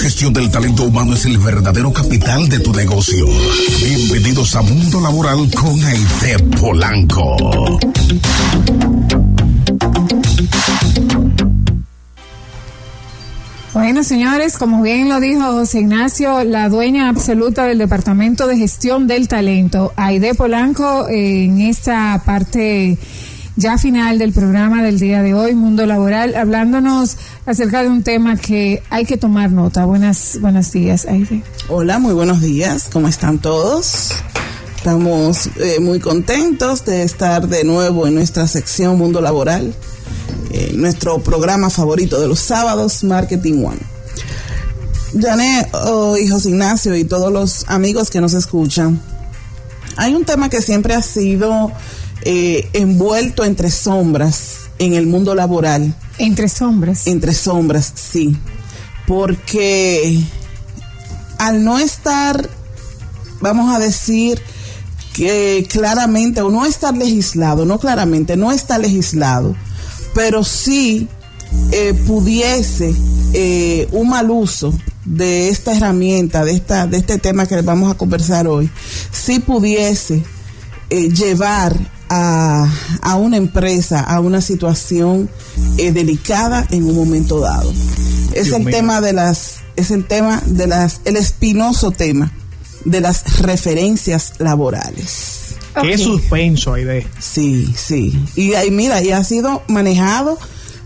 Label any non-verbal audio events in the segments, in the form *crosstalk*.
gestión del talento humano es el verdadero capital de tu negocio. Bienvenidos a Mundo Laboral con Aide Polanco. Bueno, señores, como bien lo dijo José Ignacio, la dueña absoluta del Departamento de Gestión del Talento, Aide Polanco, en esta parte ya final del programa del día de hoy, Mundo Laboral, hablándonos acerca de un tema que hay que tomar nota. Buenas, buenos días, Aide. Hola, muy buenos días. ¿Cómo están todos? Estamos eh, muy contentos de estar de nuevo en nuestra sección Mundo Laboral, eh, nuestro programa favorito de los sábados, Marketing One. Jané, oh, José Ignacio y todos los amigos que nos escuchan, hay un tema que siempre ha sido eh, envuelto entre sombras en el mundo laboral. Entre sombras. Entre sombras, sí. Porque al no estar, vamos a decir, que claramente, o no estar legislado, no claramente, no está legislado, pero sí eh, pudiese eh, un mal uso de esta herramienta, de, esta, de este tema que vamos a conversar hoy, si pudiese llevar a, una empresa a una situación eh, delicada en un momento dado. Es el tema de las, es el tema de las, el espinoso tema de las referencias laborales. Qué suspenso hay de. Sí, sí. Y ahí mira, y ha sido manejado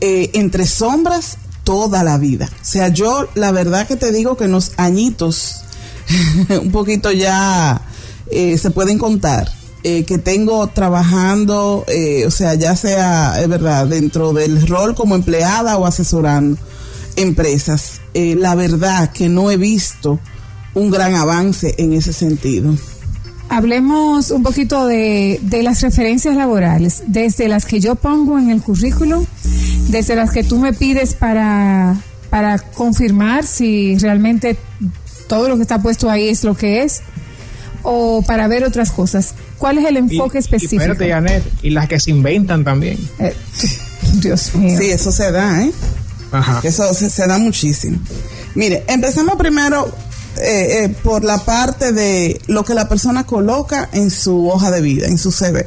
eh, entre sombras toda la vida. O sea, yo la verdad que te digo que en los añitos, *laughs* un poquito ya eh, se pueden contar eh, que tengo trabajando, eh, o sea, ya sea, es verdad, dentro del rol como empleada o asesorando empresas, eh, la verdad que no he visto un gran avance en ese sentido. Hablemos un poquito de, de las referencias laborales, desde las que yo pongo en el currículum, desde las que tú me pides para, para confirmar si realmente todo lo que está puesto ahí es lo que es, o para ver otras cosas. ¿Cuál es el enfoque específico? Y, espérate, Janet, y las que se inventan también. Eh, *laughs* Dios mío. Sí, eso se da, ¿eh? Ajá. Eso se, da muchísimo. Mire, empezamos primero eh, eh, por la parte de lo que la persona coloca en su hoja de vida, en su CV.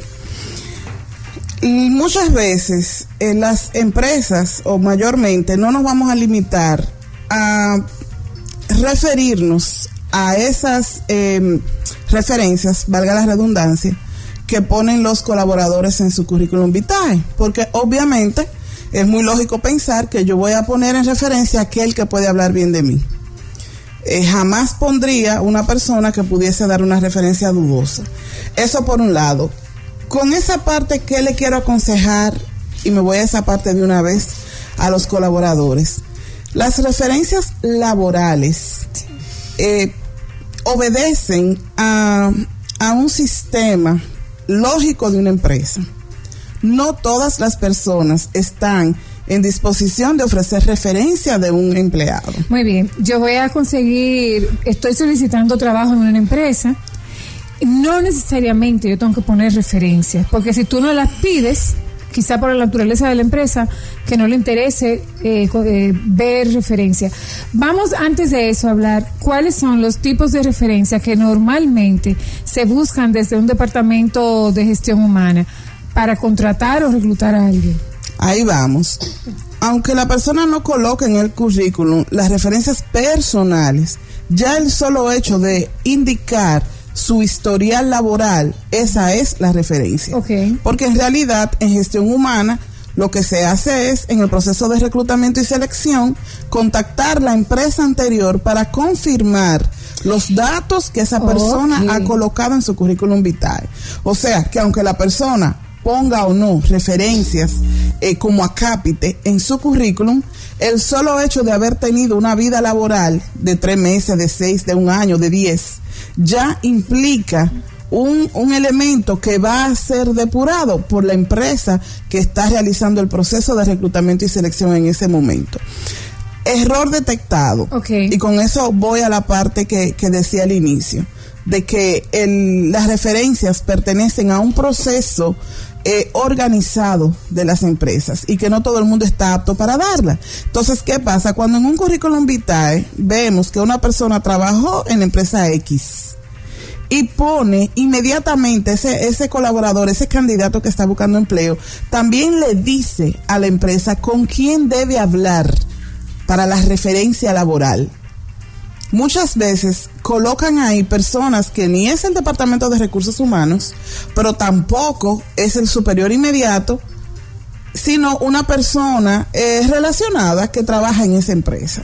Y muchas veces en las empresas, o mayormente, no nos vamos a limitar a referirnos a esas em, referencias, valga la redundancia, que ponen los colaboradores en su currículum vitae, porque obviamente es muy lógico pensar que yo voy a poner en referencia aquel que puede hablar bien de mí. Eh, jamás pondría una persona que pudiese dar una referencia dudosa. Eso por un lado. Con esa parte, ¿qué le quiero aconsejar? Y me voy a esa parte de una vez a los colaboradores. Las referencias laborales eh, obedecen a, un sistema lógico de una empresa. No todas las personas están en disposición de ofrecer referencia de un empleado. Muy bien, yo voy a conseguir, estoy solicitando trabajo en una empresa, no necesariamente yo tengo que poner referencias, porque si tú no las pides, quizá por la naturaleza de la empresa, que no le interese eh, eh, ver referencia. Vamos antes de eso a hablar cuáles son los tipos de referencia que normalmente se buscan desde un departamento de gestión humana para contratar o reclutar a alguien. Ahí vamos. Aunque la persona no coloque en el currículum las referencias personales, ya el solo hecho de indicar su historial laboral, esa es la referencia. Porque en realidad en gestión humana lo que se hace es, en el proceso de reclutamiento y selección, contactar la empresa anterior para confirmar los datos que esa persona ha colocado en su currículum vitae. O sea, que aunque la persona ponga o no referencias eh, como acápite en su currículum, el solo hecho de haber tenido una vida laboral de tres meses, de seis, de un año, de diez, ya implica un, un, elemento que va a ser depurado por la empresa que está realizando el proceso de reclutamiento y selección en ese momento. Error detectado. Y con eso voy a la parte que, que decía al inicio, de que el, las referencias pertenecen a un proceso eh, organizado de las empresas y que no todo el mundo está apto para darla. Entonces, ¿qué pasa? Cuando en un currículum vitae vemos que una persona trabajó en la empresa X y pone inmediatamente ese, ese colaborador, ese candidato que está buscando empleo, también le dice a la empresa con quién debe hablar para la referencia laboral muchas veces colocan ahí personas que ni es el Departamento de Recursos Humanos, pero tampoco es el superior inmediato, sino una persona eh, relacionada que trabaja en esa empresa.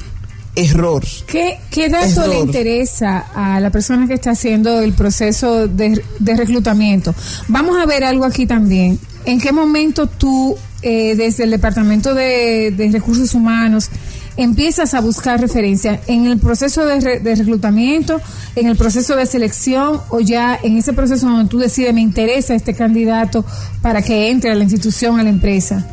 Error. ¿Qué, qué dato le interesa a la persona que está haciendo el proceso de, reclutamiento? Vamos a ver algo aquí también. ¿En qué momento tú, eh, desde el Departamento de, de Recursos Humanos, empiezas a buscar referencia en el proceso de, reclutamiento, en el proceso de selección o ya en ese proceso donde tú decides me interesa este candidato para que entre a la institución, a la empresa?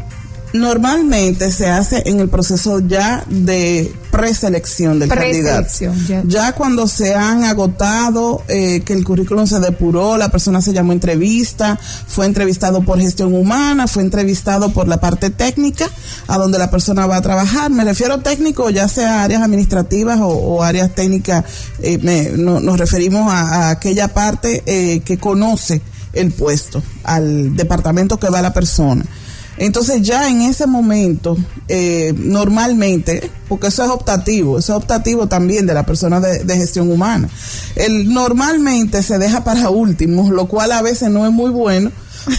Normalmente se hace en el proceso ya de preselección del candidato. Ya. ya. cuando se han agotado, eh, que el currículum se depuró, la persona se llamó entrevista, fue entrevistado por gestión humana, fue entrevistado por la parte técnica, a donde la persona va a trabajar. Me refiero técnico, ya sea áreas administrativas o, áreas técnicas, eh, nos referimos a, aquella parte eh, que conoce el puesto, al departamento que va la persona. Entonces ya en ese momento, eh, normalmente, porque eso es optativo, eso es optativo también de la persona de, de, gestión humana, el, normalmente se deja para último, lo cual a veces no es muy bueno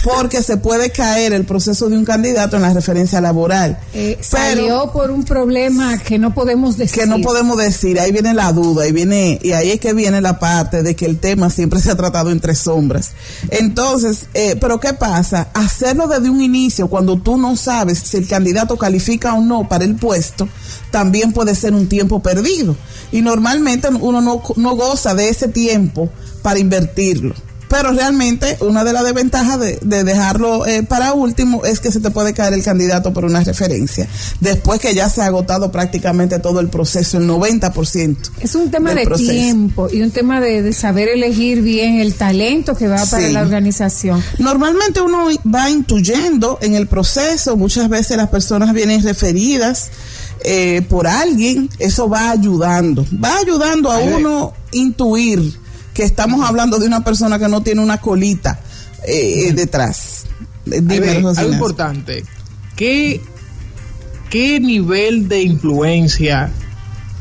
porque se puede caer el proceso de un candidato en la referencia laboral. Eh, salió por un problema que no podemos decir. Que no podemos decir, ahí viene la duda, y viene, y ahí es que viene la parte de que el tema siempre se ha tratado entre sombras. Entonces, eh, pero ¿qué pasa? Hacerlo desde un inicio, cuando tú no sabes si el candidato califica o no para el puesto, también puede ser un tiempo perdido. Y normalmente uno no, no goza de ese tiempo para invertirlo pero realmente una de las desventajas de, dejarlo eh, para último es que se te puede caer el candidato por una referencia, después que ya se ha agotado prácticamente todo el proceso, el 90%. Es un tema de tiempo y un tema de, saber elegir bien el talento que va para la organización. Normalmente uno va intuyendo en el proceso, muchas veces las personas vienen referidas. Eh, por alguien, eso va ayudando, va ayudando a uno intuir que estamos hablando de una persona que no tiene una colita eh, detrás. algo importante. ¿Qué, ¿Qué nivel de influencia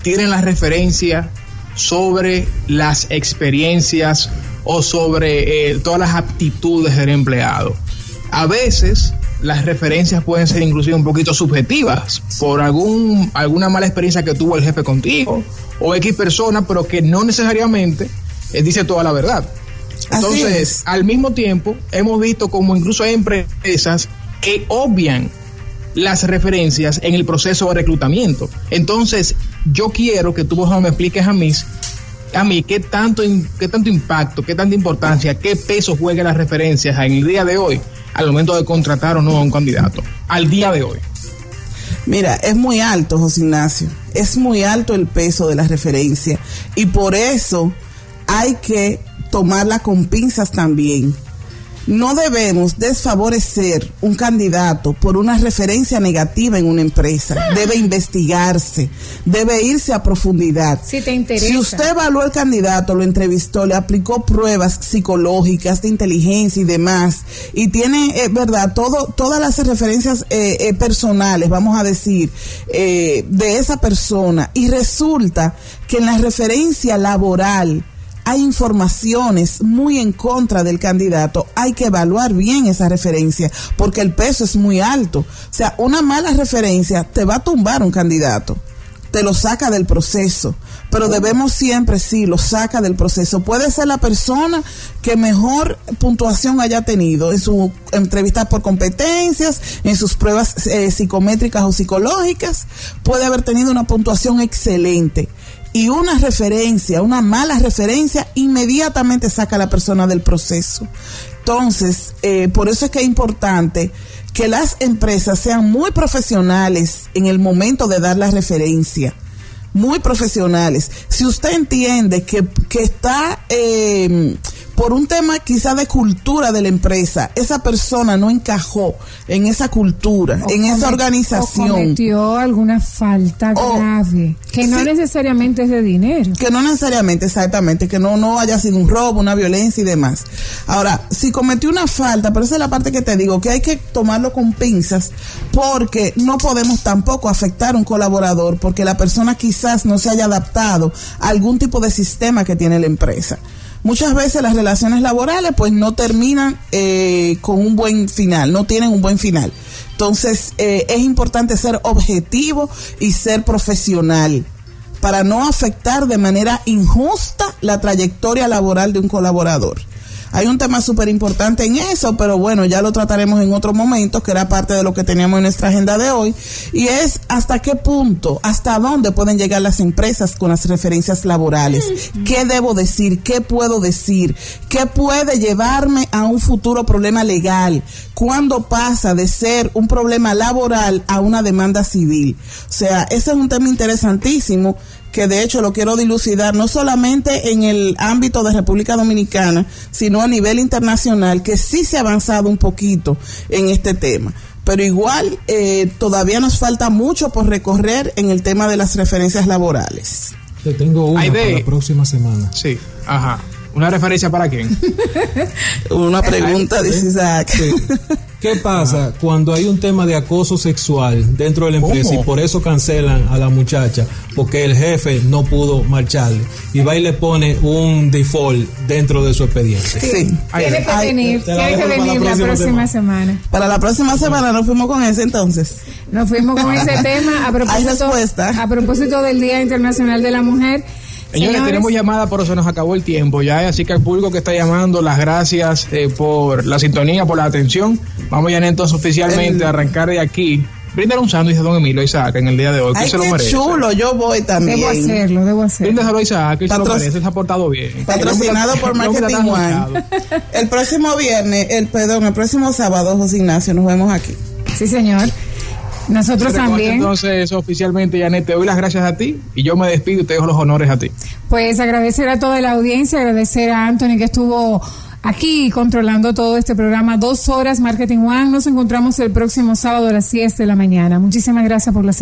tienen las referencias sobre las experiencias o sobre eh, todas las aptitudes del empleado? A veces las referencias pueden ser inclusive un poquito subjetivas por algún alguna mala experiencia que tuvo el jefe contigo o X persona, pero que no necesariamente dice toda la verdad. Entonces, al mismo tiempo, hemos visto como incluso hay empresas que obvian las referencias en el proceso de reclutamiento. Entonces, yo quiero que tú me expliques a mí, a mí qué tanto, qué tanto impacto, qué tanta importancia, qué peso juegan las referencias en el día de hoy al momento de contratar o no a un candidato, al día de hoy. Mira, es muy alto, José Ignacio, es muy alto el peso de la referencia y por eso hay que tomarla con pinzas también. No debemos desfavorecer un candidato por una referencia negativa en una empresa. Debe investigarse, debe irse a profundidad. Si te interesa. Si usted evaluó el candidato, lo entrevistó, le aplicó pruebas psicológicas, de inteligencia y demás, y tiene, eh, verdad, todo, todas las referencias eh, eh, personales, vamos a decir, de esa persona, y resulta que en la referencia laboral, hay informaciones muy en contra del candidato, hay que evaluar bien esa referencia, porque el peso es muy alto. O sea, una mala referencia te va a tumbar un candidato, te lo saca del proceso, pero debemos siempre, sí, lo saca del proceso. Puede ser la persona que mejor puntuación haya tenido en su entrevista por competencias, en sus pruebas eh, psicométricas o psicológicas, puede haber tenido una puntuación excelente y una referencia, una mala referencia, inmediatamente saca a la persona del proceso. Entonces, eh, por eso es que es importante que las empresas sean muy profesionales en el momento de dar la referencia. Muy profesionales. Si usted entiende que, que está eh, por un tema quizá de cultura de la empresa, esa persona no encajó en esa cultura, en esa organización. O cometió alguna falta grave, que no necesariamente es de dinero. Que no necesariamente, exactamente, que no, no haya sido un robo, una violencia y demás. Ahora, si cometió una falta, pero esa es la parte que te digo, que hay que tomarlo con pinzas, porque no podemos tampoco afectar a un colaborador, porque la persona quizás no se haya adaptado a algún tipo de sistema que tiene la empresa muchas veces las relaciones laborales pues no terminan eh, con un buen final, no tienen un buen final. Entonces eh, es importante ser objetivo y ser profesional para no afectar de manera injusta la trayectoria laboral de un colaborador. Hay un tema súper importante en eso, pero bueno, ya lo trataremos en otro momento, que era parte de lo que teníamos en nuestra agenda de hoy, y es hasta qué punto, hasta dónde pueden llegar las empresas con las referencias laborales. ¿Qué debo decir? ¿Qué puedo decir? ¿Qué puede llevarme a un futuro problema legal? ¿Cuándo pasa de ser un problema laboral a una demanda civil? O sea, ese es un tema interesantísimo que de hecho lo quiero dilucidar no solamente en el ámbito de República Dominicana, sino a nivel internacional, que sí se ha avanzado un poquito en este tema. Pero igual eh, todavía nos falta mucho por recorrer en el tema de las referencias laborales. Te tengo una para la próxima semana. Sí, ajá. ¿Una referencia para quién? *laughs* Una pregunta, dice Isaac. *laughs* ¿Qué pasa cuando hay un tema de acoso sexual dentro de la empresa y por eso cancelan a la muchacha? Porque el jefe no pudo marcharle. Y va y le pone un default dentro de su expediente. Sí. Tiene que venir, tiene que venir la, próxima semana. Para la próxima semana nos fuimos con ese entonces. Nos fuimos con ese *laughs* tema a propósito, a propósito del Día Internacional de la Mujer. Señores, tenemos llamada, pero se nos acabó el tiempo ya, así que al público que está llamando, las gracias eh, por la sintonía, por la atención. Vamos ya entonces oficialmente a arrancar de aquí. Brindar un sándwich a don Emilio Isaac en el día de hoy, que se lo merece. chulo, yo voy también. Debo hacerlo, debo hacerlo. Bríndaselo a Isaac, que se lo merece, se ha portado bien. Patrocinado por Marketing One. El próximo viernes, el perdón, el próximo sábado, José Ignacio, nos vemos aquí. Sí, señor. Nosotros también. Entonces, oficialmente, Janet, te doy las gracias a ti y yo me despido y te dejo los honores a ti. Pues agradecer a toda la audiencia, agradecer a Anthony que estuvo aquí controlando todo este programa, dos horas Marketing One. Nos encontramos el próximo sábado a las 10 de la mañana. Muchísimas gracias por la